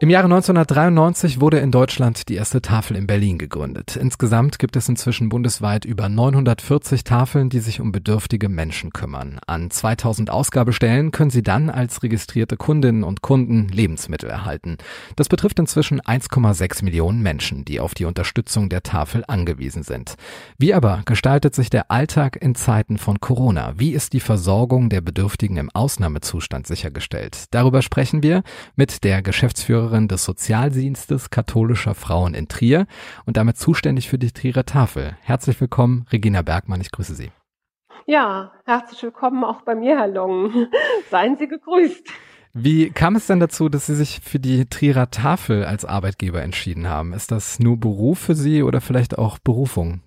Im Jahre 1993 wurde in Deutschland die erste Tafel in Berlin gegründet. Insgesamt gibt es inzwischen bundesweit über 940 Tafeln, die sich um bedürftige Menschen kümmern. An 2000 Ausgabestellen können Sie dann als registrierte Kundinnen und Kunden Lebensmittel erhalten. Das betrifft inzwischen 1,6 Millionen Menschen, die auf die Unterstützung der Tafel angewiesen sind. Wie aber gestaltet sich der Alltag in Zeiten von Corona? Wie ist die Versorgung der Bedürftigen im Ausnahmezustand sichergestellt? Darüber sprechen wir mit der Geschäftsführerin Geschäftsführerin des Sozialdienstes katholischer Frauen in Trier und damit zuständig für die Trierer Tafel. Herzlich willkommen, Regina Bergmann, ich grüße Sie. Ja, herzlich willkommen auch bei mir, Herr Long. Seien Sie gegrüßt. Wie kam es denn dazu, dass Sie sich für die Trierer Tafel als Arbeitgeber entschieden haben? Ist das nur Beruf für Sie oder vielleicht auch Berufung?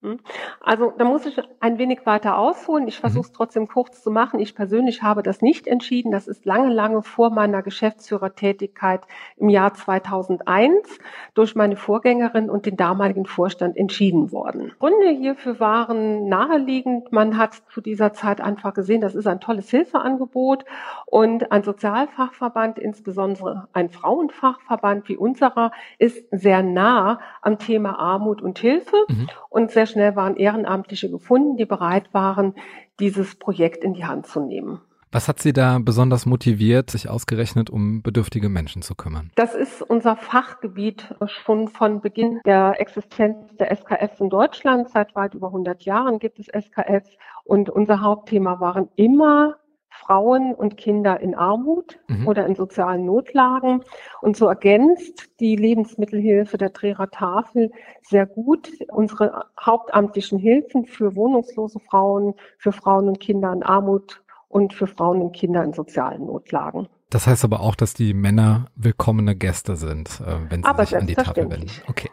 Hm? Also da muss ich ein wenig weiter ausholen. Ich versuche es mhm. trotzdem kurz zu machen. Ich persönlich habe das nicht entschieden. Das ist lange, lange vor meiner Geschäftsführertätigkeit im Jahr 2001 durch meine Vorgängerin und den damaligen Vorstand entschieden worden. Gründe hierfür waren naheliegend. Man hat zu dieser Zeit einfach gesehen, das ist ein tolles Hilfeangebot und ein Sozialfachverband, insbesondere ein Frauenfachverband wie unserer, ist sehr nah am Thema Armut und Hilfe mhm. und sehr schnell waren Ehrenamtliche gefunden, die bereit waren, dieses Projekt in die Hand zu nehmen. Was hat Sie da besonders motiviert, sich ausgerechnet um bedürftige Menschen zu kümmern? Das ist unser Fachgebiet schon von Beginn der Existenz der SKFs in Deutschland. Seit weit über 100 Jahren gibt es SKFs und unser Hauptthema waren immer Frauen und Kinder in Armut mhm. oder in sozialen Notlagen. Und so ergänzt die Lebensmittelhilfe der Trierer Tafel sehr gut unsere hauptamtlichen Hilfen für wohnungslose Frauen, für Frauen und Kinder in Armut und für Frauen und Kinder in sozialen Notlagen. Das heißt aber auch, dass die Männer willkommene Gäste sind, äh, wenn sie aber sich an die Tafel wenden. Okay.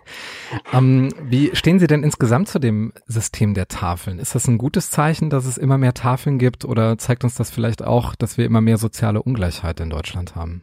Ähm, wie stehen Sie denn insgesamt zu dem System der Tafeln? Ist das ein gutes Zeichen, dass es immer mehr Tafeln gibt oder zeigt uns das vielleicht auch, dass wir immer mehr soziale Ungleichheit in Deutschland haben?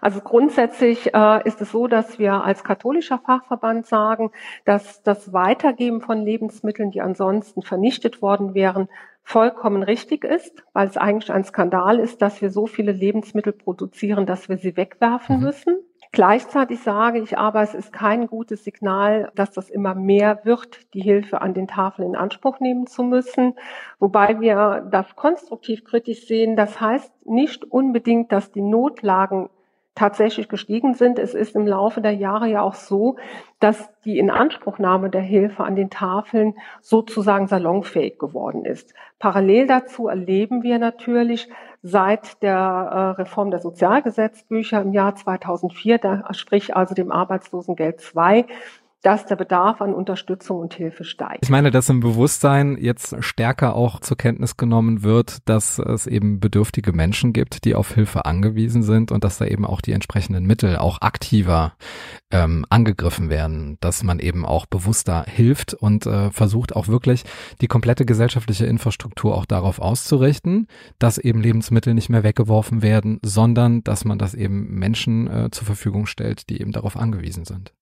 Also grundsätzlich äh, ist es so, dass wir als katholischer Fachverband sagen, dass das Weitergeben von Lebensmitteln, die ansonsten vernichtet worden wären, vollkommen richtig ist, weil es eigentlich ein Skandal ist, dass wir so viele Lebensmittel produzieren, dass wir sie wegwerfen mhm. müssen. Gleichzeitig sage ich aber, es ist kein gutes Signal, dass das immer mehr wird, die Hilfe an den Tafeln in Anspruch nehmen zu müssen. Wobei wir das konstruktiv kritisch sehen. Das heißt nicht unbedingt, dass die Notlagen tatsächlich gestiegen sind. Es ist im Laufe der Jahre ja auch so, dass die Inanspruchnahme der Hilfe an den Tafeln sozusagen salonfähig geworden ist. Parallel dazu erleben wir natürlich seit der äh, Reform der Sozialgesetzbücher im Jahr 2004, da, sprich also dem Arbeitslosengeld II, dass der Bedarf an Unterstützung und Hilfe steigt. Ich meine, dass im Bewusstsein jetzt stärker auch zur Kenntnis genommen wird, dass es eben bedürftige Menschen gibt, die auf Hilfe angewiesen sind und dass da eben auch die entsprechenden Mittel auch aktiver ähm, angegriffen werden, dass man eben auch bewusster hilft und äh, versucht auch wirklich die komplette gesellschaftliche Infrastruktur auch darauf auszurichten, dass eben Lebensmittel nicht mehr weggeworfen werden, sondern dass man das eben Menschen äh, zur Verfügung stellt, die eben darauf angewiesen sind.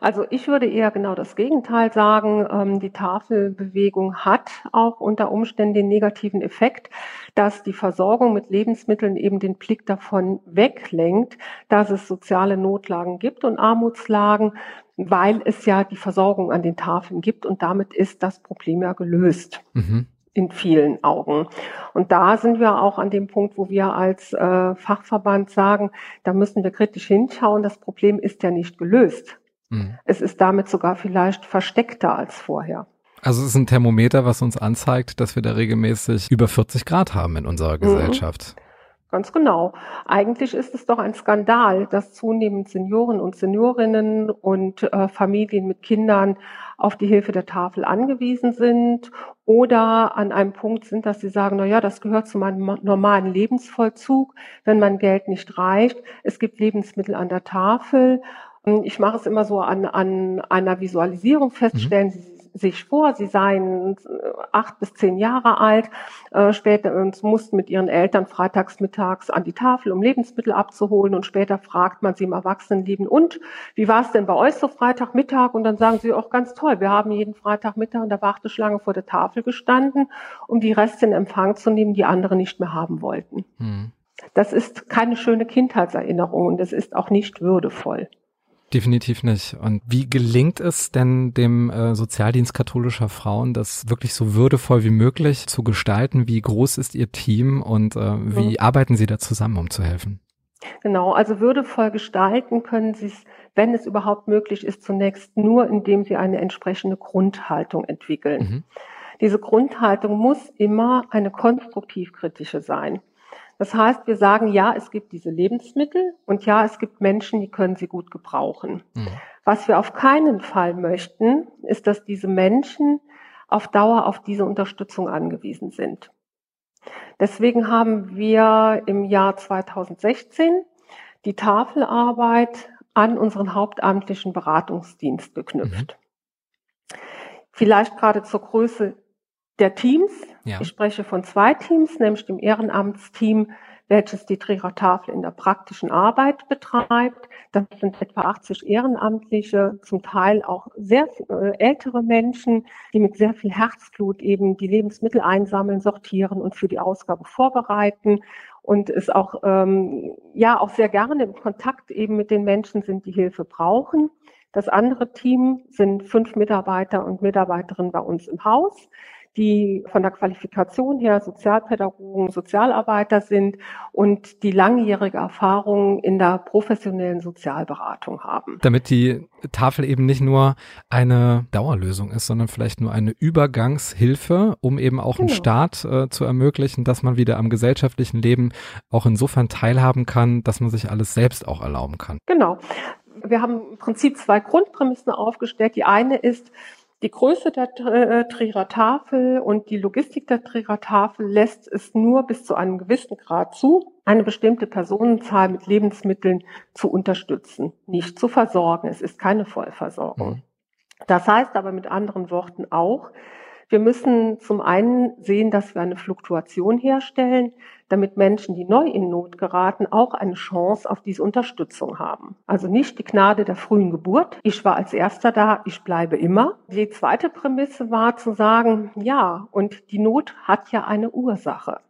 Also ich würde eher genau das Gegenteil sagen. Ähm, die Tafelbewegung hat auch unter Umständen den negativen Effekt, dass die Versorgung mit Lebensmitteln eben den Blick davon weglenkt, dass es soziale Notlagen gibt und Armutslagen, weil es ja die Versorgung an den Tafeln gibt und damit ist das Problem ja gelöst. Mhm in vielen Augen. Und da sind wir auch an dem Punkt, wo wir als äh, Fachverband sagen, da müssen wir kritisch hinschauen. Das Problem ist ja nicht gelöst. Mhm. Es ist damit sogar vielleicht versteckter als vorher. Also es ist ein Thermometer, was uns anzeigt, dass wir da regelmäßig über 40 Grad haben in unserer mhm. Gesellschaft. Mhm. Ganz genau. Eigentlich ist es doch ein Skandal, dass zunehmend Senioren und Seniorinnen und äh, Familien mit Kindern auf die Hilfe der Tafel angewiesen sind oder an einem Punkt sind, dass sie sagen, na ja, das gehört zu meinem normalen Lebensvollzug, wenn mein Geld nicht reicht. Es gibt Lebensmittel an der Tafel ich mache es immer so an, an einer Visualisierung feststellen. Mhm. Sie sich vor, sie seien äh, acht bis zehn Jahre alt, äh, später und mussten mit ihren Eltern freitags mittags an die Tafel, um Lebensmittel abzuholen und später fragt man sie im Erwachsenenleben, und wie war es denn bei euch so Freitagmittag? Und dann sagen sie auch ganz toll, wir haben jeden Freitagmittag in der Warteschlange vor der Tafel gestanden, um die Reste in Empfang zu nehmen, die andere nicht mehr haben wollten. Hm. Das ist keine schöne Kindheitserinnerung und es ist auch nicht würdevoll. Definitiv nicht. Und wie gelingt es denn dem äh, Sozialdienst katholischer Frauen, das wirklich so würdevoll wie möglich zu gestalten? Wie groß ist Ihr Team und äh, wie mhm. arbeiten Sie da zusammen, um zu helfen? Genau, also würdevoll gestalten können Sie es, wenn es überhaupt möglich ist, zunächst nur, indem Sie eine entsprechende Grundhaltung entwickeln. Mhm. Diese Grundhaltung muss immer eine konstruktiv-kritische sein. Das heißt, wir sagen, ja, es gibt diese Lebensmittel und ja, es gibt Menschen, die können sie gut gebrauchen. Mhm. Was wir auf keinen Fall möchten, ist, dass diese Menschen auf Dauer auf diese Unterstützung angewiesen sind. Deswegen haben wir im Jahr 2016 die Tafelarbeit an unseren hauptamtlichen Beratungsdienst geknüpft. Mhm. Vielleicht gerade zur Größe der Teams. Ja. Ich spreche von zwei Teams, nämlich dem Ehrenamtsteam, welches die Trierer Tafel in der praktischen Arbeit betreibt. Das sind etwa 80 Ehrenamtliche, zum Teil auch sehr äh, ältere Menschen, die mit sehr viel Herzblut eben die Lebensmittel einsammeln, sortieren und für die Ausgabe vorbereiten und es auch ähm, ja auch sehr gerne im Kontakt eben mit den Menschen sind, die Hilfe brauchen. Das andere Team sind fünf Mitarbeiter und Mitarbeiterinnen bei uns im Haus die von der Qualifikation her Sozialpädagogen, Sozialarbeiter sind und die langjährige Erfahrung in der professionellen Sozialberatung haben. Damit die Tafel eben nicht nur eine Dauerlösung ist, sondern vielleicht nur eine Übergangshilfe, um eben auch genau. einen Start äh, zu ermöglichen, dass man wieder am gesellschaftlichen Leben auch insofern teilhaben kann, dass man sich alles selbst auch erlauben kann. Genau. Wir haben im Prinzip zwei Grundprämissen aufgestellt. Die eine ist, die Größe der äh, Trierer Tafel und die Logistik der Trierer Tafel lässt es nur bis zu einem gewissen Grad zu, eine bestimmte Personenzahl mit Lebensmitteln zu unterstützen, nicht zu versorgen. Es ist keine Vollversorgung. Mhm. Das heißt aber mit anderen Worten auch, wir müssen zum einen sehen, dass wir eine Fluktuation herstellen, damit Menschen, die neu in Not geraten, auch eine Chance auf diese Unterstützung haben. Also nicht die Gnade der frühen Geburt. Ich war als Erster da, ich bleibe immer. Die zweite Prämisse war zu sagen, ja, und die Not hat ja eine Ursache.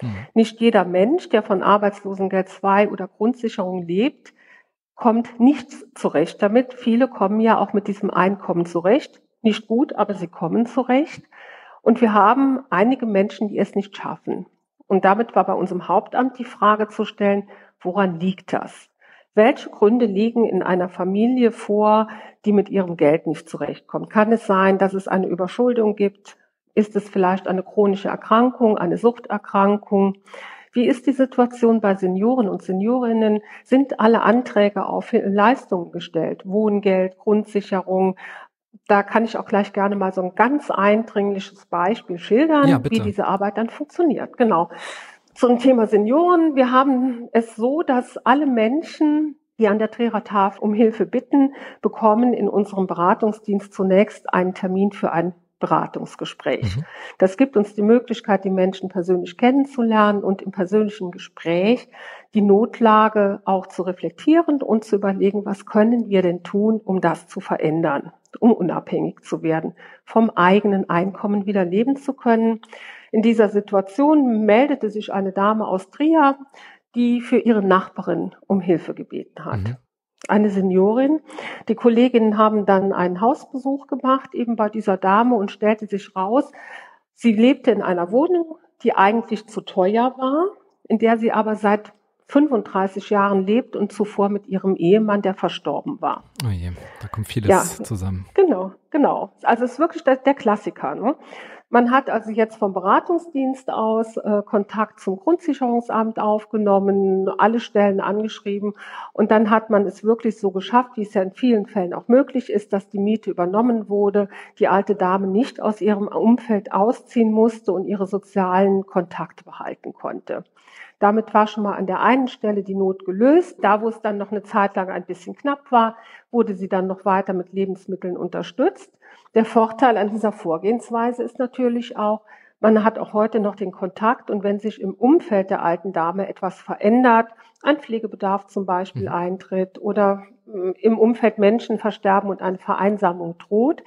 Mhm. Nicht jeder Mensch, der von Arbeitslosengeld 2 oder Grundsicherung lebt, kommt nicht zurecht damit. Viele kommen ja auch mit diesem Einkommen zurecht nicht gut, aber sie kommen zurecht. Und wir haben einige Menschen, die es nicht schaffen. Und damit war bei unserem Hauptamt die Frage zu stellen, woran liegt das? Welche Gründe liegen in einer Familie vor, die mit ihrem Geld nicht zurechtkommt? Kann es sein, dass es eine Überschuldung gibt? Ist es vielleicht eine chronische Erkrankung, eine Suchterkrankung? Wie ist die Situation bei Senioren und Seniorinnen? Sind alle Anträge auf Leistungen gestellt? Wohngeld, Grundsicherung, da kann ich auch gleich gerne mal so ein ganz eindringliches Beispiel schildern, ja, wie diese Arbeit dann funktioniert. Genau. Zum Thema Senioren. Wir haben es so, dass alle Menschen, die an der Trierer Tafel um Hilfe bitten, bekommen in unserem Beratungsdienst zunächst einen Termin für ein Beratungsgespräch. Mhm. Das gibt uns die Möglichkeit, die Menschen persönlich kennenzulernen und im persönlichen Gespräch die Notlage auch zu reflektieren und zu überlegen, was können wir denn tun, um das zu verändern, um unabhängig zu werden, vom eigenen Einkommen wieder leben zu können. In dieser Situation meldete sich eine Dame aus Trier, die für ihre Nachbarin um Hilfe gebeten hat. Mhm eine Seniorin. Die Kolleginnen haben dann einen Hausbesuch gemacht, eben bei dieser Dame und stellte sich raus, sie lebte in einer Wohnung, die eigentlich zu teuer war, in der sie aber seit 35 Jahren lebt und zuvor mit ihrem Ehemann, der verstorben war. Oh je, da kommt vieles ja, zusammen. Genau, genau. Also es ist wirklich der, der Klassiker. Ne? Man hat also jetzt vom Beratungsdienst aus äh, Kontakt zum Grundsicherungsamt aufgenommen, alle Stellen angeschrieben und dann hat man es wirklich so geschafft, wie es ja in vielen Fällen auch möglich ist, dass die Miete übernommen wurde, die alte Dame nicht aus ihrem Umfeld ausziehen musste und ihre sozialen Kontakte behalten konnte. Damit war schon mal an der einen Stelle die Not gelöst. Da, wo es dann noch eine Zeit lang ein bisschen knapp war, wurde sie dann noch weiter mit Lebensmitteln unterstützt. Der Vorteil an dieser Vorgehensweise ist natürlich auch, man hat auch heute noch den Kontakt und wenn sich im Umfeld der alten Dame etwas verändert, ein Pflegebedarf zum Beispiel mhm. eintritt oder hm, im Umfeld Menschen versterben und eine Vereinsamung droht,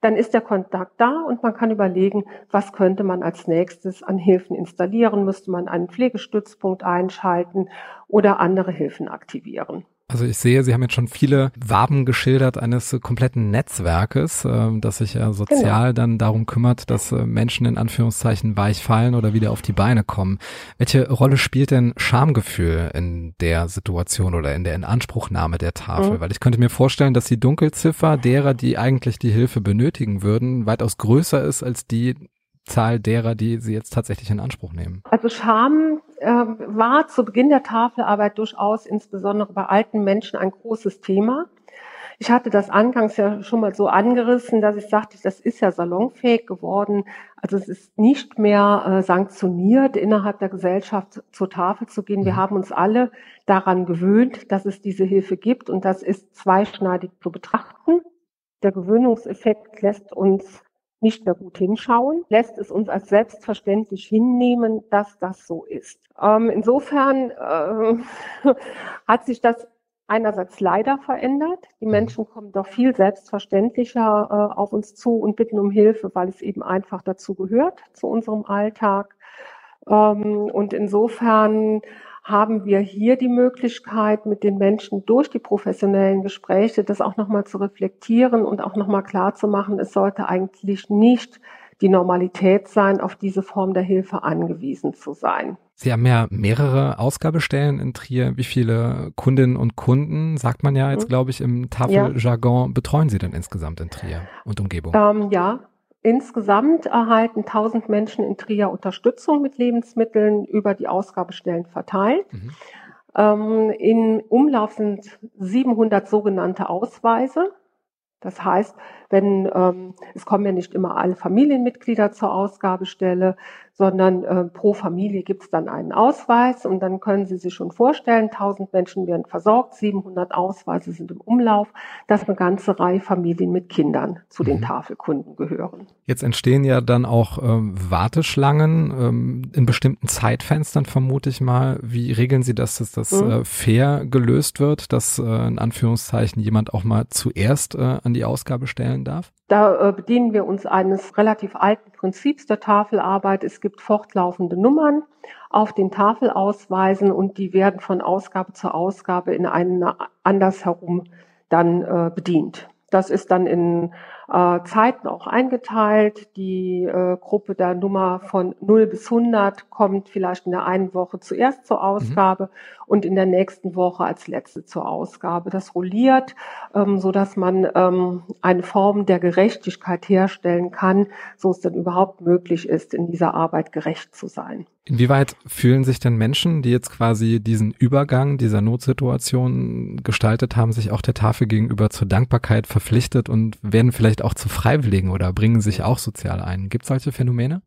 dann ist der Kontakt da und man kann überlegen, was könnte man als nächstes an Hilfen installieren, müsste man einen Pflegestützpunkt einschalten oder andere Hilfen aktivieren. Also ich sehe, Sie haben jetzt schon viele Waben geschildert eines kompletten Netzwerkes, äh, das sich ja sozial genau. dann darum kümmert, dass äh, Menschen in Anführungszeichen weich fallen oder wieder auf die Beine kommen. Welche Rolle spielt denn Schamgefühl in der Situation oder in der Inanspruchnahme der Tafel? Mhm. Weil ich könnte mir vorstellen, dass die Dunkelziffer derer, die eigentlich die Hilfe benötigen würden, weitaus größer ist als die Zahl derer, die sie jetzt tatsächlich in Anspruch nehmen. Also Scham äh, war zu Beginn der Tafelarbeit durchaus insbesondere bei alten Menschen ein großes Thema. Ich hatte das angangs ja schon mal so angerissen, dass ich sagte, das ist ja salonfähig geworden. Also es ist nicht mehr äh, sanktioniert, innerhalb der Gesellschaft zur Tafel zu gehen. Wir mhm. haben uns alle daran gewöhnt, dass es diese Hilfe gibt und das ist zweischneidig zu betrachten. Der Gewöhnungseffekt lässt uns nicht mehr gut hinschauen, lässt es uns als selbstverständlich hinnehmen, dass das so ist. Ähm, insofern äh, hat sich das einerseits leider verändert. Die mhm. Menschen kommen doch viel selbstverständlicher äh, auf uns zu und bitten um Hilfe, weil es eben einfach dazu gehört, zu unserem Alltag. Ähm, und insofern haben wir hier die Möglichkeit, mit den Menschen durch die professionellen Gespräche das auch nochmal zu reflektieren und auch nochmal klar zu machen, es sollte eigentlich nicht die Normalität sein, auf diese Form der Hilfe angewiesen zu sein. Sie haben ja mehrere Ausgabestellen in Trier. Wie viele Kundinnen und Kunden, sagt man ja jetzt, mhm. glaube ich, im Tafeljargon, ja. betreuen Sie denn insgesamt in Trier und Umgebung? Ähm, ja, Insgesamt erhalten 1000 Menschen in Trier Unterstützung mit Lebensmitteln über die Ausgabestellen verteilt. Mhm. Ähm, in Umlauf sind 700 sogenannte Ausweise. Das heißt, wenn ähm, es kommen ja nicht immer alle Familienmitglieder zur Ausgabestelle, sondern äh, pro Familie gibt es dann einen Ausweis und dann können Sie sich schon vorstellen, 1000 Menschen werden versorgt, 700 Ausweise sind im Umlauf, dass eine ganze Reihe Familien mit Kindern zu den mhm. Tafelkunden gehören. Jetzt entstehen ja dann auch ähm, Warteschlangen ähm, in bestimmten Zeitfenstern, vermute ich mal. Wie regeln Sie das, dass das mhm. äh, fair gelöst wird, dass äh, in Anführungszeichen jemand auch mal zuerst äh, an die Ausgabe stellen darf? Da äh, bedienen wir uns eines relativ alten Prinzips der Tafelarbeit. Es gibt fortlaufende Nummern auf den Tafelausweisen und die werden von Ausgabe zu Ausgabe in einen andersherum dann äh, bedient. Das ist dann in äh, Zeiten auch eingeteilt. Die äh, Gruppe der Nummer von 0 bis 100 kommt vielleicht in der einen Woche zuerst zur Ausgabe mhm. Und in der nächsten Woche als letzte zur Ausgabe. Das rolliert, ähm, so dass man ähm, eine Form der Gerechtigkeit herstellen kann, so es dann überhaupt möglich ist, in dieser Arbeit gerecht zu sein. Inwieweit fühlen sich denn Menschen, die jetzt quasi diesen Übergang dieser Notsituation gestaltet haben, sich auch der Tafel gegenüber zur Dankbarkeit verpflichtet und werden vielleicht auch zu Freiwilligen oder bringen sich auch sozial ein? Gibt es solche Phänomene?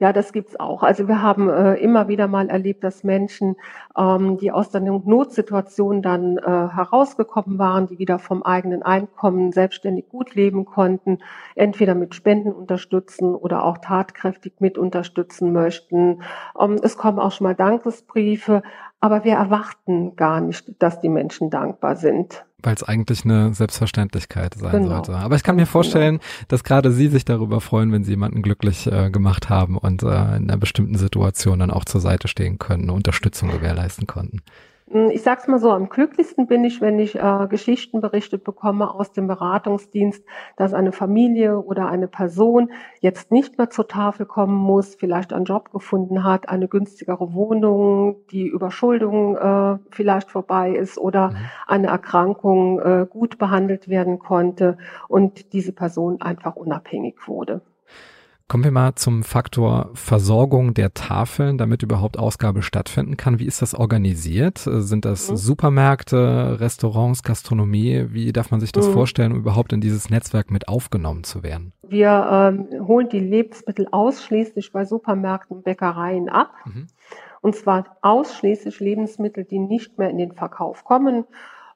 Ja, das gibt's auch. Also wir haben äh, immer wieder mal erlebt, dass Menschen, ähm, die aus der Notsituation dann äh, herausgekommen waren, die wieder vom eigenen Einkommen selbstständig gut leben konnten, entweder mit Spenden unterstützen oder auch tatkräftig mit unterstützen möchten. Ähm, es kommen auch schon mal Dankesbriefe, aber wir erwarten gar nicht, dass die Menschen dankbar sind weil es eigentlich eine Selbstverständlichkeit sein genau. sollte. Aber ich kann mir vorstellen, dass gerade Sie sich darüber freuen, wenn Sie jemanden glücklich äh, gemacht haben und äh, in einer bestimmten Situation dann auch zur Seite stehen können, Unterstützung gewährleisten konnten. Hm, ich sag's mal so, am glücklichsten bin ich, wenn ich äh, Geschichten berichtet bekomme aus dem Beratungsdienst, dass eine Familie oder eine Person jetzt nicht mehr zur Tafel kommen muss, vielleicht einen Job gefunden hat, eine günstigere Wohnung, die Überschuldung äh, vielleicht vorbei ist oder mhm. eine Erkrankung äh, gut behandelt werden konnte und diese Person einfach unabhängig wurde. Kommen wir mal zum Faktor Versorgung der Tafeln, damit überhaupt Ausgabe stattfinden kann. Wie ist das organisiert? Sind das mhm. Supermärkte, Restaurants, Gastronomie? Wie darf man sich das mhm. vorstellen, um überhaupt in dieses Netzwerk mit aufgenommen zu werden? Wir ähm, holen die Lebensmittel ausschließlich bei Supermärkten und Bäckereien ab. Mhm. Und zwar ausschließlich Lebensmittel, die nicht mehr in den Verkauf kommen.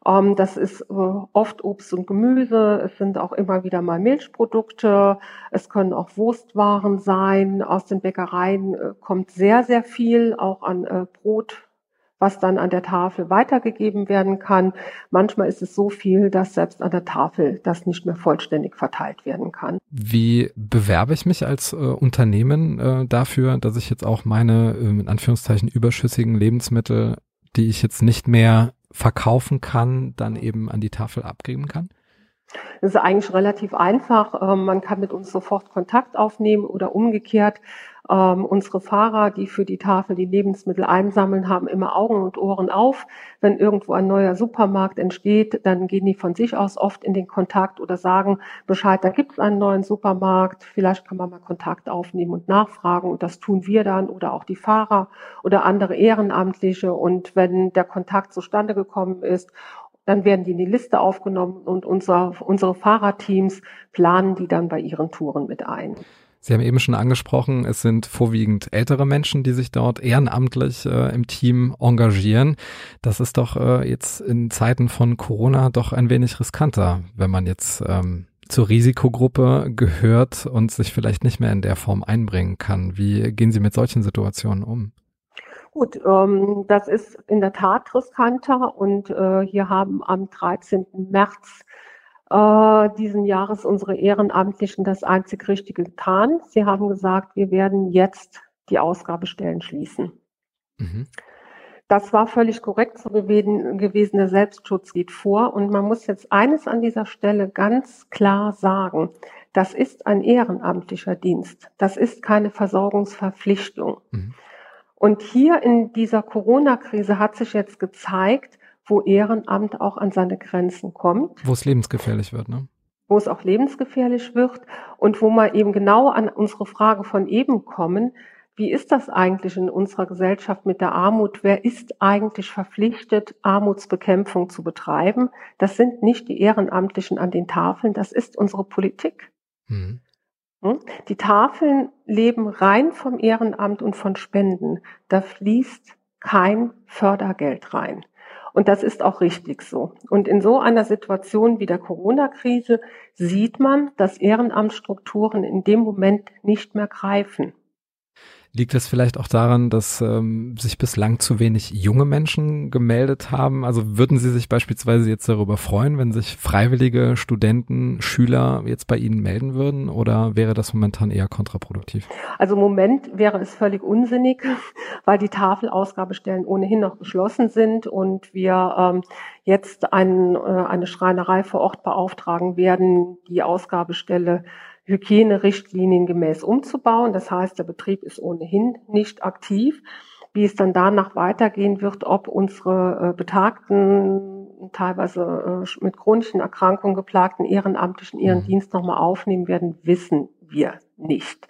Ähm, das ist äh, oft Obst und Gemüse. Es sind auch immer wieder mal Milchprodukte. Es können auch Wurstwaren sein. Aus den Bäckereien äh, kommt sehr, sehr viel auch an äh, Brot, was dann an der Tafel weitergegeben werden kann. Manchmal ist es so viel, dass selbst an der Tafel das nicht mehr vollständig verteilt werden kann. Wie bewerbe ich mich als äh, Unternehmen äh, dafür, dass ich jetzt auch meine äh, in Anführungszeichen überschüssigen Lebensmittel, die ich jetzt nicht mehr verkaufen kann, dann eben an die Tafel abgeben kann? Das ist eigentlich relativ einfach. Ähm, man kann mit uns sofort Kontakt aufnehmen oder umgekehrt. Ähm, unsere Fahrer, die für die Tafel die Lebensmittel einsammeln, haben immer Augen und Ohren auf. Wenn irgendwo ein neuer Supermarkt entsteht, dann gehen die von sich aus oft in den Kontakt oder sagen Bescheid, da gibt es einen neuen Supermarkt, vielleicht kann man mal Kontakt aufnehmen und nachfragen. Und das tun wir dann oder auch die Fahrer oder andere Ehrenamtliche. Und wenn der Kontakt zustande gekommen ist dann werden die in die Liste aufgenommen und unser, unsere Fahrerteams planen die dann bei ihren Touren mit ein. Sie haben eben schon angesprochen, es sind vorwiegend ältere Menschen, die sich dort ehrenamtlich äh, im Team engagieren. Das ist doch äh, jetzt in Zeiten von Corona doch ein wenig riskanter, wenn man jetzt ähm, zur Risikogruppe gehört und sich vielleicht nicht mehr in der Form einbringen kann. Wie gehen Sie mit solchen Situationen um? Gut, ähm, das ist in der Tat riskanter und äh, hier haben am 13. März äh, diesen Jahres unsere Ehrenamtlichen das einzig Richtige getan. Sie haben gesagt, wir werden jetzt die Ausgabestellen schließen. Mhm. Das war völlig korrekt so gewesen, gewesen. Der Selbstschutz geht vor. Und man muss jetzt eines an dieser Stelle ganz klar sagen. Das ist ein ehrenamtlicher Dienst. Das ist keine Versorgungsverpflichtung. Mhm. Und hier in dieser Corona-Krise hat sich jetzt gezeigt, wo Ehrenamt auch an seine Grenzen kommt. Wo es lebensgefährlich wird, ne? Wo es auch lebensgefährlich wird und wo wir eben genau an unsere Frage von eben kommen. Wie ist das eigentlich in unserer Gesellschaft mit der Armut? Wer ist eigentlich verpflichtet, Armutsbekämpfung zu betreiben? Das sind nicht die Ehrenamtlichen an den Tafeln, das ist unsere Politik. Mhm. Hm? Die Tafeln leben rein vom Ehrenamt und von Spenden. Da fließt kein Fördergeld rein. Und das ist auch richtig so. Und in so einer Situation wie der Corona-Krise sieht man, dass Ehrenamtsstrukturen in dem Moment nicht mehr greifen. Liegt das vielleicht auch daran, dass ähm, sich bislang zu wenig junge Menschen gemeldet haben? Also würden Sie sich beispielsweise jetzt darüber freuen, wenn sich freiwillige Studenten, Schüler jetzt bei Ihnen melden würden? Oder wäre das momentan eher kontraproduktiv? Also im Moment wäre es völlig unsinnig, weil die Tafelausgabestellen ohnehin noch geschlossen sind und wir ähm, jetzt ein, äh, eine Schreinerei vor Ort beauftragen werden, die Ausgabestelle Hygienerichtlinien gemäß umzubauen. Das heißt, der Betrieb ist ohnehin nicht aktiv. Wie es dann danach weitergehen wird, ob unsere äh, betagten, teilweise äh, mit chronischen Erkrankungen geplagten Ehrenamtlichen ihren mhm. Dienst nochmal aufnehmen werden, wissen wir nicht.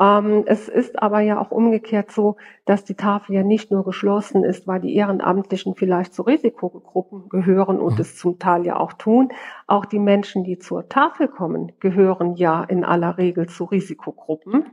Ähm, es ist aber ja auch umgekehrt so, dass die Tafel ja nicht nur geschlossen ist, weil die Ehrenamtlichen vielleicht zu Risikogruppen gehören und mhm. es zum Teil ja auch tun. Auch die Menschen, die zur Tafel kommen, gehören ja in aller Regel zu Risikogruppen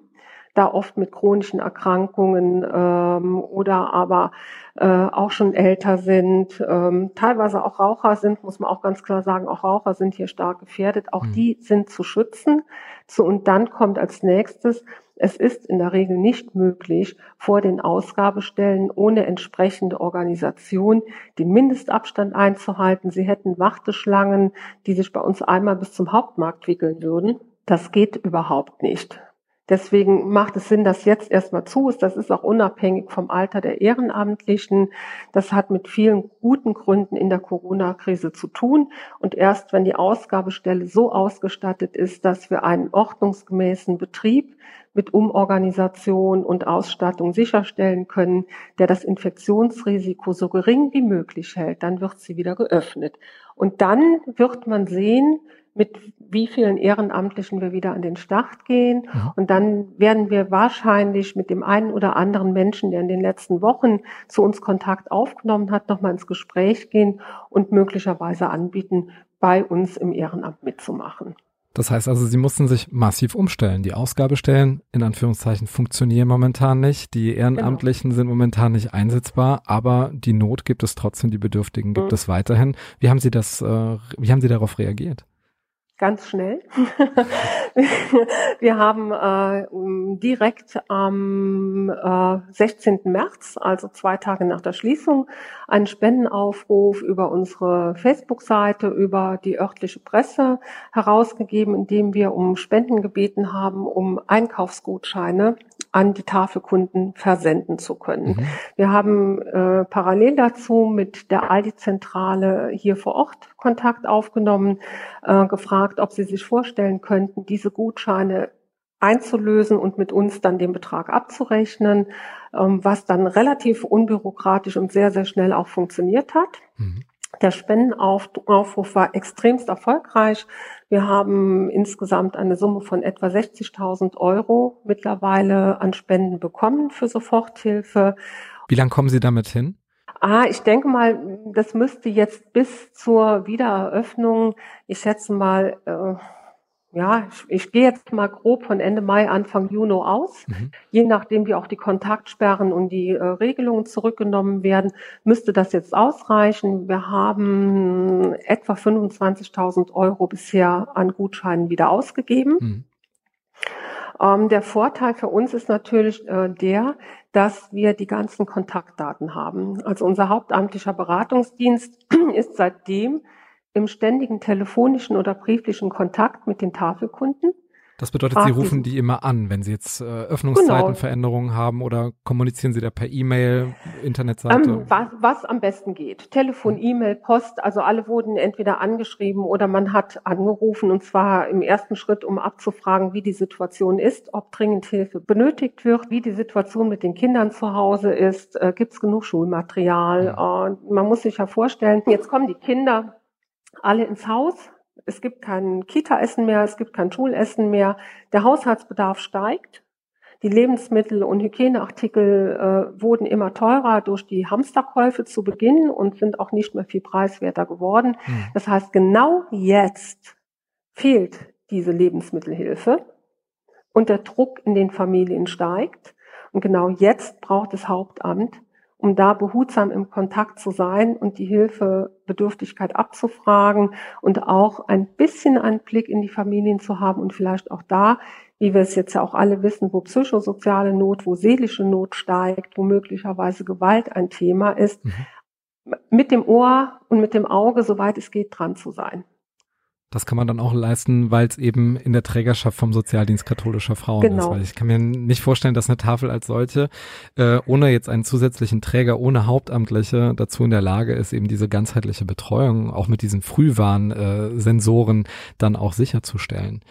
da oft mit chronischen Erkrankungen ähm, oder aber äh, auch schon älter sind, ähm, teilweise auch Raucher sind, muss man auch ganz klar sagen, auch Raucher sind hier stark gefährdet. Auch mhm. die sind zu schützen. So, und dann kommt als nächstes es ist in der Regel nicht möglich, vor den Ausgabestellen ohne entsprechende Organisation den Mindestabstand einzuhalten. Sie hätten Warteschlangen, die sich bei uns einmal bis zum Hauptmarkt wickeln würden. Das geht überhaupt nicht. Deswegen macht es Sinn, dass jetzt erstmal zu ist. Das ist auch unabhängig vom Alter der Ehrenamtlichen. Das hat mit vielen guten Gründen in der Corona-Krise zu tun. Und erst wenn die Ausgabestelle so ausgestattet ist, dass wir einen ordnungsgemäßen Betrieb mit Umorganisation und Ausstattung sicherstellen können, der das Infektionsrisiko so gering wie möglich hält, dann wird sie wieder geöffnet. Und dann wird man sehen, mit wie vielen Ehrenamtlichen wir wieder an den Start gehen. Ja. Und dann werden wir wahrscheinlich mit dem einen oder anderen Menschen, der in den letzten Wochen zu uns Kontakt aufgenommen hat, nochmal ins Gespräch gehen und möglicherweise anbieten, bei uns im Ehrenamt mitzumachen. Das heißt also, sie mussten sich massiv umstellen. Die Ausgabestellen, in Anführungszeichen, funktionieren momentan nicht. Die Ehrenamtlichen genau. sind momentan nicht einsetzbar, aber die Not gibt es trotzdem, die Bedürftigen gibt mhm. es weiterhin. Wie haben Sie das, äh, wie haben Sie darauf reagiert? Ganz schnell. wir haben äh, direkt am äh, 16. März, also zwei Tage nach der Schließung, einen Spendenaufruf über unsere Facebook-Seite, über die örtliche Presse herausgegeben, indem wir um Spenden gebeten haben, um Einkaufsgutscheine an die Tafelkunden versenden zu können. Mhm. Wir haben äh, parallel dazu mit der Aldi-Zentrale hier vor Ort Kontakt aufgenommen, äh, gefragt, ob sie sich vorstellen könnten, diese Gutscheine einzulösen und mit uns dann den Betrag abzurechnen, ähm, was dann relativ unbürokratisch und sehr, sehr schnell auch funktioniert hat. Mhm. Der Spendenaufruf war extremst erfolgreich. Wir haben insgesamt eine Summe von etwa 60.000 Euro mittlerweile an Spenden bekommen für Soforthilfe. Wie lange kommen Sie damit hin? Ah, ich denke mal, das müsste jetzt bis zur Wiedereröffnung, ich schätze mal, äh, ja, ich, ich gehe jetzt mal grob von Ende Mai, Anfang Juni aus. Mhm. Je nachdem, wie auch die Kontaktsperren und die äh, Regelungen zurückgenommen werden, müsste das jetzt ausreichen. Wir haben etwa 25.000 Euro bisher an Gutscheinen wieder ausgegeben. Mhm. Ähm, der Vorteil für uns ist natürlich äh, der, dass wir die ganzen Kontaktdaten haben. Also unser hauptamtlicher Beratungsdienst ist seitdem im ständigen telefonischen oder brieflichen Kontakt mit den Tafelkunden. Das bedeutet, Sie rufen die immer an, wenn Sie jetzt äh, Öffnungszeitenveränderungen genau. haben oder kommunizieren Sie da per E-Mail, Internetseite? Ähm, was, was am besten geht. Telefon, hm. E-Mail, Post, also alle wurden entweder angeschrieben oder man hat angerufen und zwar im ersten Schritt, um abzufragen, wie die Situation ist, ob dringend Hilfe benötigt wird, wie die Situation mit den Kindern zu Hause ist, äh, gibt es genug Schulmaterial. Ja. Hm. Äh, man muss sich ja vorstellen, jetzt kommen die Kinder alle ins Haus. Es gibt kein Kita-Essen mehr, es gibt kein Schulessen mehr. Der Haushaltsbedarf steigt. Die Lebensmittel und Hygieneartikel äh, wurden immer teurer durch die Hamsterkäufe zu Beginn und sind auch nicht mehr viel preiswerter geworden. Mhm. Das heißt, genau jetzt fehlt diese Lebensmittelhilfe und der Druck in den Familien steigt. Und genau jetzt braucht das Hauptamt um da behutsam im Kontakt zu sein und die Hilfebedürftigkeit abzufragen und auch ein bisschen einen Blick in die Familien zu haben und vielleicht auch da, wie wir es jetzt ja auch alle wissen, wo psychosoziale Not, wo seelische Not steigt, wo möglicherweise Gewalt ein Thema ist, mhm. mit dem Ohr und mit dem Auge, soweit es geht, dran zu sein. Das kann man dann auch leisten, weil es eben in der Trägerschaft vom Sozialdienst katholischer Frauen genau. ist. Weil ich kann mir nicht vorstellen, dass eine Tafel als solche, äh, ohne jetzt einen zusätzlichen Träger, ohne Hauptamtliche dazu in der Lage ist, eben diese ganzheitliche Betreuung, auch mit diesen Frühwarnsensoren, dann auch sicherzustellen.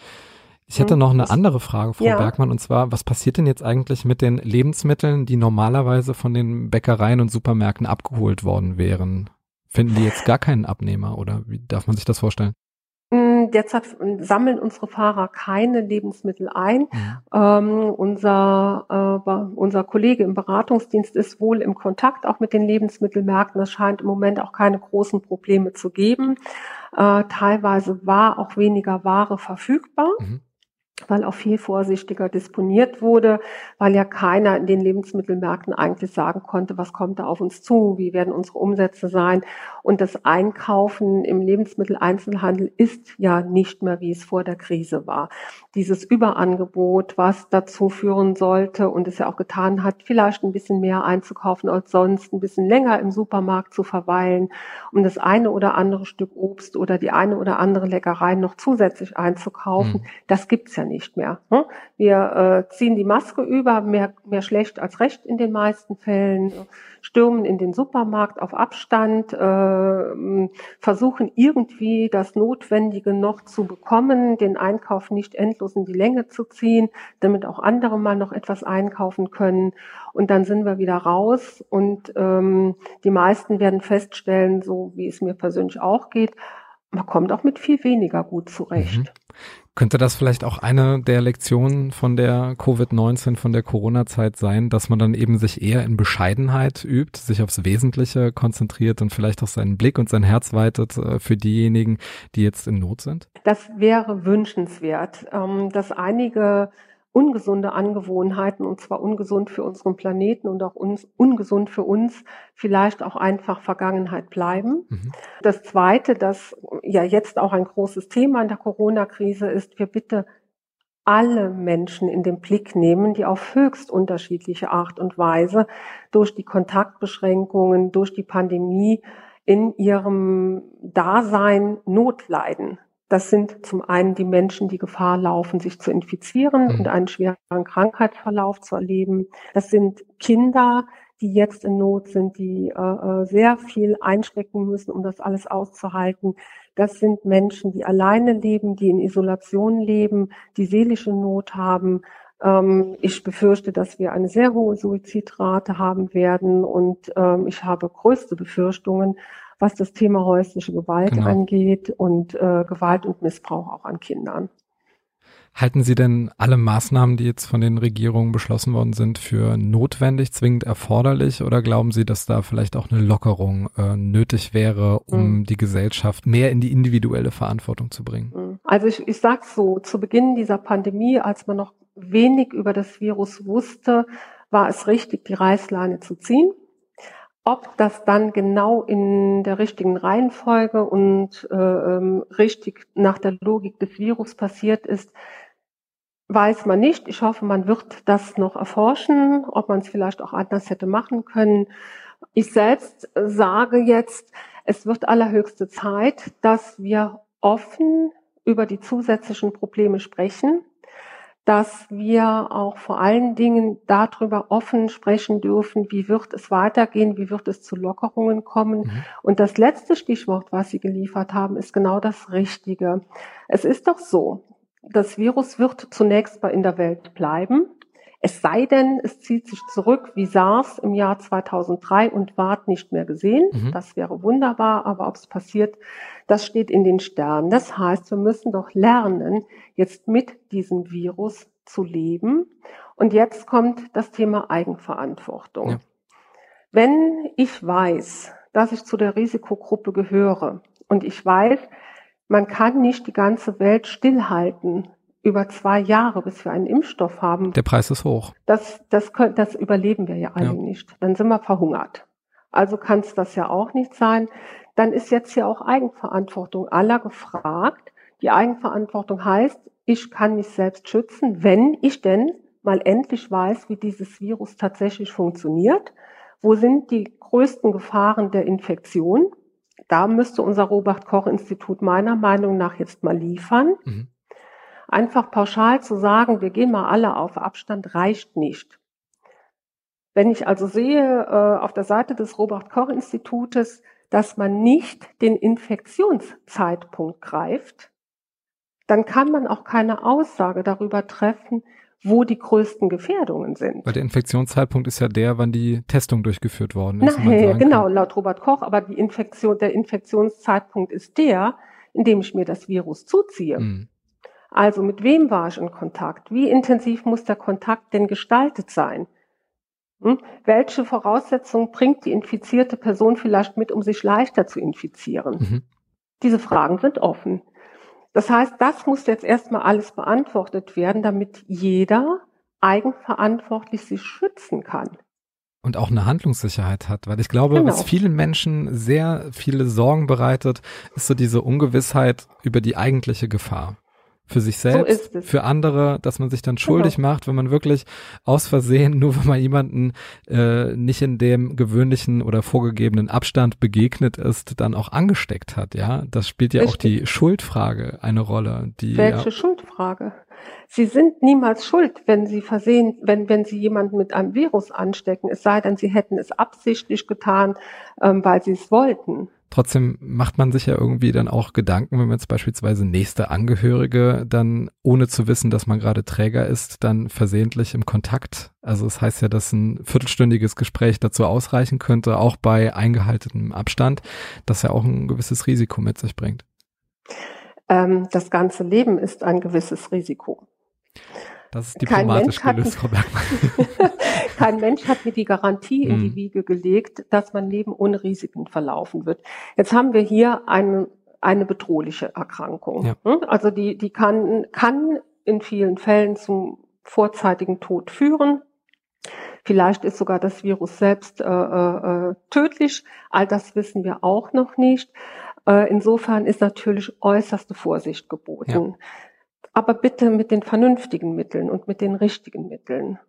Ich hätte noch eine andere Frage, Frau ja. Bergmann, und zwar, was passiert denn jetzt eigentlich mit den Lebensmitteln, die normalerweise von den Bäckereien und Supermärkten abgeholt worden wären? Finden die jetzt gar keinen Abnehmer oder wie darf man sich das vorstellen? Derzeit sammeln unsere Fahrer keine Lebensmittel ein. Mhm. Ähm, unser, äh, unser Kollege im Beratungsdienst ist wohl im Kontakt auch mit den Lebensmittelmärkten. Es scheint im Moment auch keine großen Probleme zu geben. Äh, teilweise war auch weniger Ware verfügbar. Mhm weil auch viel vorsichtiger disponiert wurde, weil ja keiner in den Lebensmittelmärkten eigentlich sagen konnte, was kommt da auf uns zu, wie werden unsere Umsätze sein. Und das Einkaufen im Lebensmitteleinzelhandel ist ja nicht mehr, wie es vor der Krise war. Dieses Überangebot, was dazu führen sollte und es ja auch getan hat, vielleicht ein bisschen mehr einzukaufen als sonst, ein bisschen länger im Supermarkt zu verweilen, um das eine oder andere Stück Obst oder die eine oder andere Leckerei noch zusätzlich einzukaufen, mhm. das gibt's ja nicht mehr. Ne? Wir äh, ziehen die Maske über, mehr, mehr schlecht als recht in den meisten Fällen, stürmen in den Supermarkt auf Abstand, äh, versuchen irgendwie das Notwendige noch zu bekommen, den Einkauf nicht endlos in die Länge zu ziehen, damit auch andere mal noch etwas einkaufen können. Und dann sind wir wieder raus und ähm, die meisten werden feststellen, so wie es mir persönlich auch geht, man kommt auch mit viel weniger gut zurecht. Mhm. Könnte das vielleicht auch eine der Lektionen von der Covid-19, von der Corona-Zeit sein, dass man dann eben sich eher in Bescheidenheit übt, sich aufs Wesentliche konzentriert und vielleicht auch seinen Blick und sein Herz weitet äh, für diejenigen, die jetzt in Not sind? Das wäre wünschenswert, ähm, dass einige ungesunde Angewohnheiten, und zwar ungesund für unseren Planeten und auch uns, ungesund für uns, vielleicht auch einfach Vergangenheit bleiben. Mhm. Das Zweite, das ja jetzt auch ein großes Thema in der Corona-Krise ist, wir bitte alle Menschen in den Blick nehmen, die auf höchst unterschiedliche Art und Weise durch die Kontaktbeschränkungen, durch die Pandemie in ihrem Dasein Not leiden. Das sind zum einen die Menschen, die Gefahr laufen, sich zu infizieren mhm. und einen schweren Krankheitsverlauf zu erleben. Das sind Kinder, die jetzt in Not sind, die äh, äh, sehr viel einstecken müssen, um das alles auszuhalten. Das sind Menschen, die alleine leben, die in Isolation leben, die seelische Not haben. Ähm, ich befürchte, dass wir eine sehr hohe Suizidrate haben werden und ähm, ich habe größte Befürchtungen, was das Thema häusliche Gewalt genau. angeht und äh, Gewalt und Missbrauch auch an Kindern. Halten Sie denn alle Maßnahmen, die jetzt von den Regierungen beschlossen worden sind, für notwendig, zwingend erforderlich oder glauben Sie, dass da vielleicht auch eine Lockerung äh, nötig wäre, um mhm. die Gesellschaft mehr in die individuelle Verantwortung zu bringen? Mhm. Also ich, ich sage so, zu Beginn dieser Pandemie, als man noch wenig über das Virus wusste, war es richtig, die Reißleine zu ziehen. Ob das dann genau in der richtigen Reihenfolge und äh, ähm, richtig nach der Logik des Virus passiert ist, weiß man nicht. Ich hoffe, man wird das noch erforschen, ob man es vielleicht auch anders hätte machen können. Ich selbst sage jetzt, es wird allerhöchste Zeit, dass wir offen über die zusätzlichen Probleme sprechen dass wir auch vor allen Dingen darüber offen sprechen dürfen, wie wird es weitergehen, wie wird es zu Lockerungen kommen. Mhm. Und das letzte Stichwort, was Sie geliefert haben, ist genau das Richtige. Es ist doch so, das Virus wird zunächst mal in der Welt bleiben. Es sei denn, es zieht sich zurück wie SARS im Jahr 2003 und ward nicht mehr gesehen. Mhm. Das wäre wunderbar, aber ob es passiert, das steht in den Sternen. Das heißt, wir müssen doch lernen, jetzt mit diesem Virus zu leben. Und jetzt kommt das Thema Eigenverantwortung. Ja. Wenn ich weiß, dass ich zu der Risikogruppe gehöre und ich weiß, man kann nicht die ganze Welt stillhalten, über zwei Jahre, bis wir einen Impfstoff haben. Der Preis ist hoch. Das, das, können, das überleben wir ja alle ja. nicht. Dann sind wir verhungert. Also kann es das ja auch nicht sein. Dann ist jetzt ja auch Eigenverantwortung aller gefragt. Die Eigenverantwortung heißt, ich kann mich selbst schützen, wenn ich denn mal endlich weiß, wie dieses Virus tatsächlich funktioniert. Wo sind die größten Gefahren der Infektion? Da müsste unser Robert-Koch-Institut meiner Meinung nach jetzt mal liefern. Mhm. Einfach pauschal zu sagen, wir gehen mal alle auf Abstand, reicht nicht. Wenn ich also sehe äh, auf der Seite des Robert Koch Institutes, dass man nicht den Infektionszeitpunkt greift, dann kann man auch keine Aussage darüber treffen, wo die größten Gefährdungen sind. Weil der Infektionszeitpunkt ist ja der, wann die Testung durchgeführt worden ist. Na, genau, kann. laut Robert Koch, aber die Infektion, der Infektionszeitpunkt ist der, in dem ich mir das Virus zuziehe. Mhm. Also mit wem war ich in Kontakt? Wie intensiv muss der Kontakt denn gestaltet sein? Hm? Welche Voraussetzungen bringt die infizierte Person vielleicht mit, um sich leichter zu infizieren? Mhm. Diese Fragen sind offen. Das heißt, das muss jetzt erstmal alles beantwortet werden, damit jeder eigenverantwortlich sich schützen kann. Und auch eine Handlungssicherheit hat, weil ich glaube, genau. was vielen Menschen sehr viele Sorgen bereitet, ist so diese Ungewissheit über die eigentliche Gefahr für sich selbst, so für andere, dass man sich dann schuldig genau. macht, wenn man wirklich aus Versehen, nur wenn man jemanden äh, nicht in dem gewöhnlichen oder vorgegebenen Abstand begegnet ist, dann auch angesteckt hat, ja. Das spielt ja Richtig. auch die Schuldfrage eine Rolle. Die, Welche ja, Schuldfrage? Sie sind niemals schuld, wenn Sie versehen, wenn, wenn Sie jemanden mit einem Virus anstecken, es sei denn, Sie hätten es absichtlich getan, ähm, weil Sie es wollten. Trotzdem macht man sich ja irgendwie dann auch Gedanken, wenn man jetzt beispielsweise nächste Angehörige dann, ohne zu wissen, dass man gerade Träger ist, dann versehentlich im Kontakt. Also es das heißt ja, dass ein viertelstündiges Gespräch dazu ausreichen könnte, auch bei eingehaltenem Abstand, das ja auch ein gewisses Risiko mit sich bringt. ähm, das ganze Leben ist ein gewisses Risiko. Das ist diplomatisch Kein gelöst, Frau Bergmann. Kein Mensch hat mir die Garantie in die Hm. Wiege gelegt, dass mein Leben ohne Risiken verlaufen wird. Jetzt haben wir hier eine, eine bedrohliche Erkrankung. Ja. Hm? Also die, die kann, kann in vielen Fällen zum vorzeitigen Tod führen. Vielleicht ist sogar das Virus selbst äh, äh, tödlich. All das wissen wir auch noch nicht. Äh, insofern ist natürlich äußerste Vorsicht geboten. Aber bitte mit den vernünftigen Mitteln und mit den richtigen Mitteln.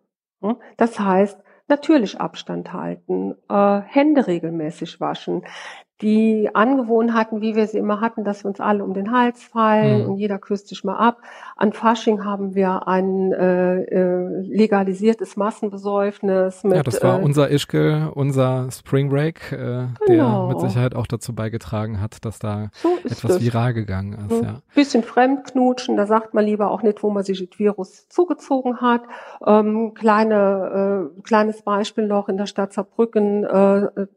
Hm? Das heißt, natürlich Abstand halten, äh, Hände regelmäßig waschen, die Angewohnheiten, wie wir sie immer hatten, dass wir uns alle um den Hals fallen Mhm. und jeder küsst sich mal ab. An Fasching haben wir ein äh, äh, legalisiertes Massenbesäufnis mit Ja, das war äh, unser Ischke, unser Spring Break, äh, Genau. der mit Sicherheit auch dazu beigetragen hat, dass da so etwas es. viral gegangen ist. Hm. Ja. Bisschen fremdknutschen, da sagt man lieber auch nicht, wo man sich das Virus zugezogen hat. Ähm, kleine, äh, kleines Beispiel noch, in der Stadt Saarbrücken äh, äh,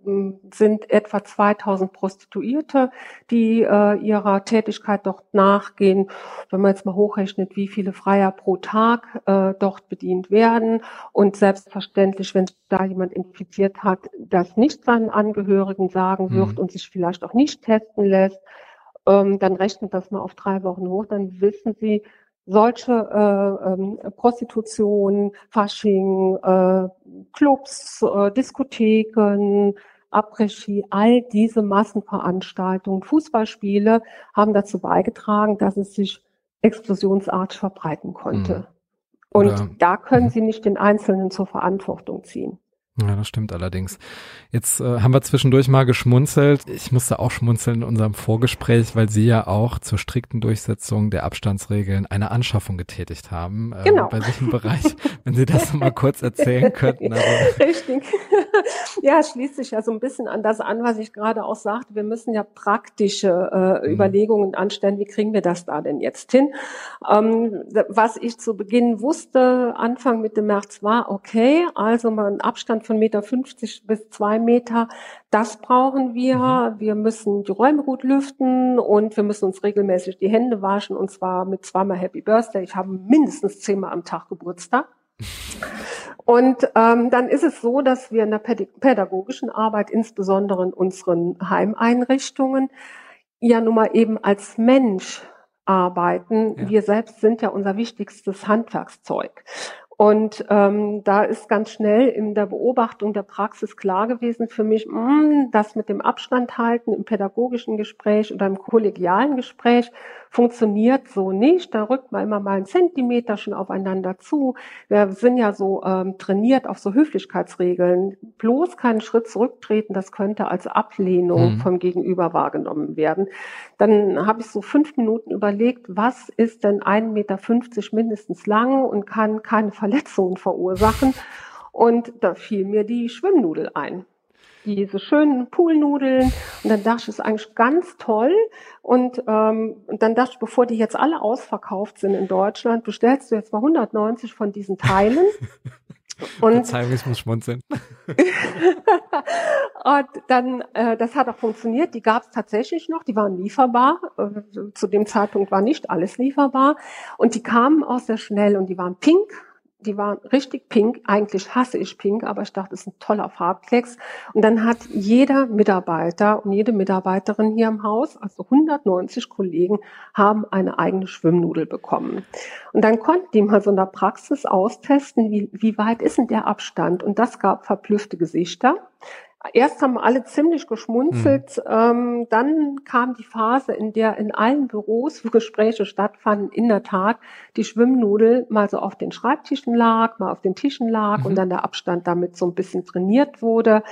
sind etwa 2000 Prostituierte, die äh, ihrer Tätigkeit dort nachgehen. Wenn man jetzt mal hochrechnet, wie viele Freier pro Tag äh, dort bedient werden und selbstverständlich, wenn da jemand infiziert hat, das nicht seinen Angehörigen sagen wird Mhm. und sich vielleicht auch nicht testen lässt, ähm, dann rechnet das mal auf drei Wochen hoch, dann wissen Sie, solche äh, ähm, Prostitution, Fasching, äh, Clubs, äh, Diskotheken, Après-Ski, all diese Massenveranstaltungen, Fußballspiele haben dazu beigetragen, dass es sich explosionsartig verbreiten konnte. Mhm. Und da können Mhm. Sie nicht den Einzelnen zur Verantwortung ziehen. Ja, das stimmt allerdings. Jetzt äh, haben wir zwischendurch mal geschmunzelt. Ich musste auch schmunzeln in unserem Vorgespräch, weil Sie ja auch zur strikten Durchsetzung der Abstandsregeln eine Anschaffung getätigt haben. äh, Genau. Bei im Bereich. Wenn Sie das noch mal kurz erzählen könnten. Also, Richtig. Ja, es schließt sich ja so ein bisschen an das an, was ich gerade auch sagte. Wir müssen ja praktische äh, Mhm. Überlegungen anstellen. Wie kriegen wir das da denn jetzt hin? Ähm, was ich zu Beginn wusste, Anfang Mitte März war, okay, also mal einen Abstand von Meter 50 bis zwei Meter, das brauchen wir. Wir müssen die Räume gut lüften und wir müssen uns regelmäßig die Hände waschen und zwar mit zweimal Happy Birthday. Ich habe mindestens zehnmal am Tag Geburtstag. Und ähm, dann ist es so, dass wir in der pädagogischen Arbeit, insbesondere in unseren Heimeinrichtungen, ja nun mal eben als Mensch arbeiten. Ja. Wir selbst sind ja unser wichtigstes Handwerkszeug. Und ähm, da ist ganz schnell in der Beobachtung der Praxis klar gewesen für mich, mh, das mit dem Abstand halten im pädagogischen Gespräch oder im kollegialen Gespräch funktioniert so nicht. Da rückt man immer mal einen Zentimeter schon aufeinander zu. Wir sind ja so ähm, trainiert auf so Höflichkeitsregeln. Bloß keinen Schritt zurücktreten, das könnte als Ablehnung Mhm. vom Gegenüber wahrgenommen werden. Dann habe ich so fünf Minuten überlegt, was ist denn 1,50 Meter mindestens lang und kann keine Verletzungen verursachen. Und da fiel mir die Schwimmnudel ein. Diese schönen Poolnudeln. Und dann dachte ich, das ist eigentlich ganz toll. Und, ähm, und dann dachte ich, bevor die jetzt alle ausverkauft sind in Deutschland, bestellst du jetzt mal 190 von diesen Teilen. Und Verzeihung, ich muss schmunzeln. Und dann, äh, das hat auch funktioniert. Die gab es tatsächlich noch. Die waren lieferbar. Äh, zu dem Zeitpunkt war nicht alles lieferbar. Und die kamen auch sehr schnell und die waren pink. Die waren richtig pink. Eigentlich hasse ich pink, aber ich dachte, das ist ein toller Farbklecks. Und dann hat jeder Mitarbeiter und jede Mitarbeiterin hier im Haus, also 190 Kollegen, haben eine eigene Schwimmnudel bekommen. Und dann konnten die mal so in der Praxis austesten, wie, wie weit ist denn der Abstand? Und das gab verblüffte Gesichter. Erst haben alle ziemlich geschmunzelt, ähm, dann kam die Phase, in der in allen Büros, wo Gespräche stattfanden, in der Tat die Schwimmnudel mal so auf den Schreibtischen lag, mal auf den Tischen lag Mhm. und dann der Abstand damit so ein bisschen trainiert wurde.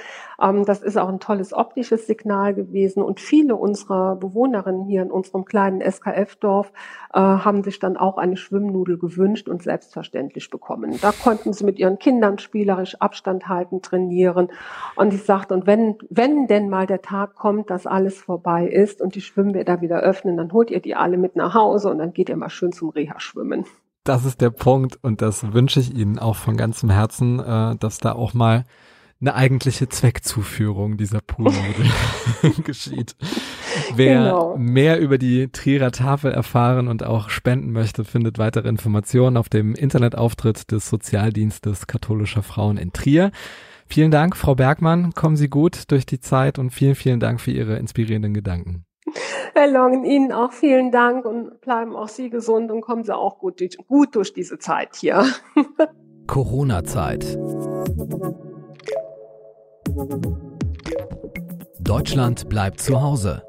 Ähm, das ist auch ein tolles optisches Signal gewesen und viele unserer Bewohnerinnen hier in unserem kleinen SKF-Dorf äh, haben sich dann auch eine Schwimmnudel gewünscht und selbstverständlich bekommen. Da konnten sie mit ihren Kindern spielerisch Abstand halten, trainieren. Und ich sagte, und wenn, wenn denn mal der Tag kommt, dass alles vorbei ist und die Schwimmbäder wieder öffnen, dann holt ihr die alle mit nach Hause und dann geht ihr mal schön zum Reha-Schwimmen. Das ist der Punkt und das wünsche ich Ihnen auch von ganzem Herzen, äh, dass da auch mal eine eigentliche Zweckzuführung dieser Poolnudel geschieht. Wer genau. mehr über die Trierer Tafel erfahren und auch spenden möchte, findet weitere Informationen auf dem Internetauftritt des Sozialdienstes katholischer Frauen in Trier. Vielen Dank, Frau Bergmann. Kommen Sie gut durch die Zeit und vielen, vielen Dank für Ihre inspirierenden Gedanken. Herr Longen, Ihnen auch vielen Dank und bleiben auch Sie gesund und kommen Sie auch gut, gut durch diese Zeit hier. Corona-Zeit. Deutschland bleibt zu Hause.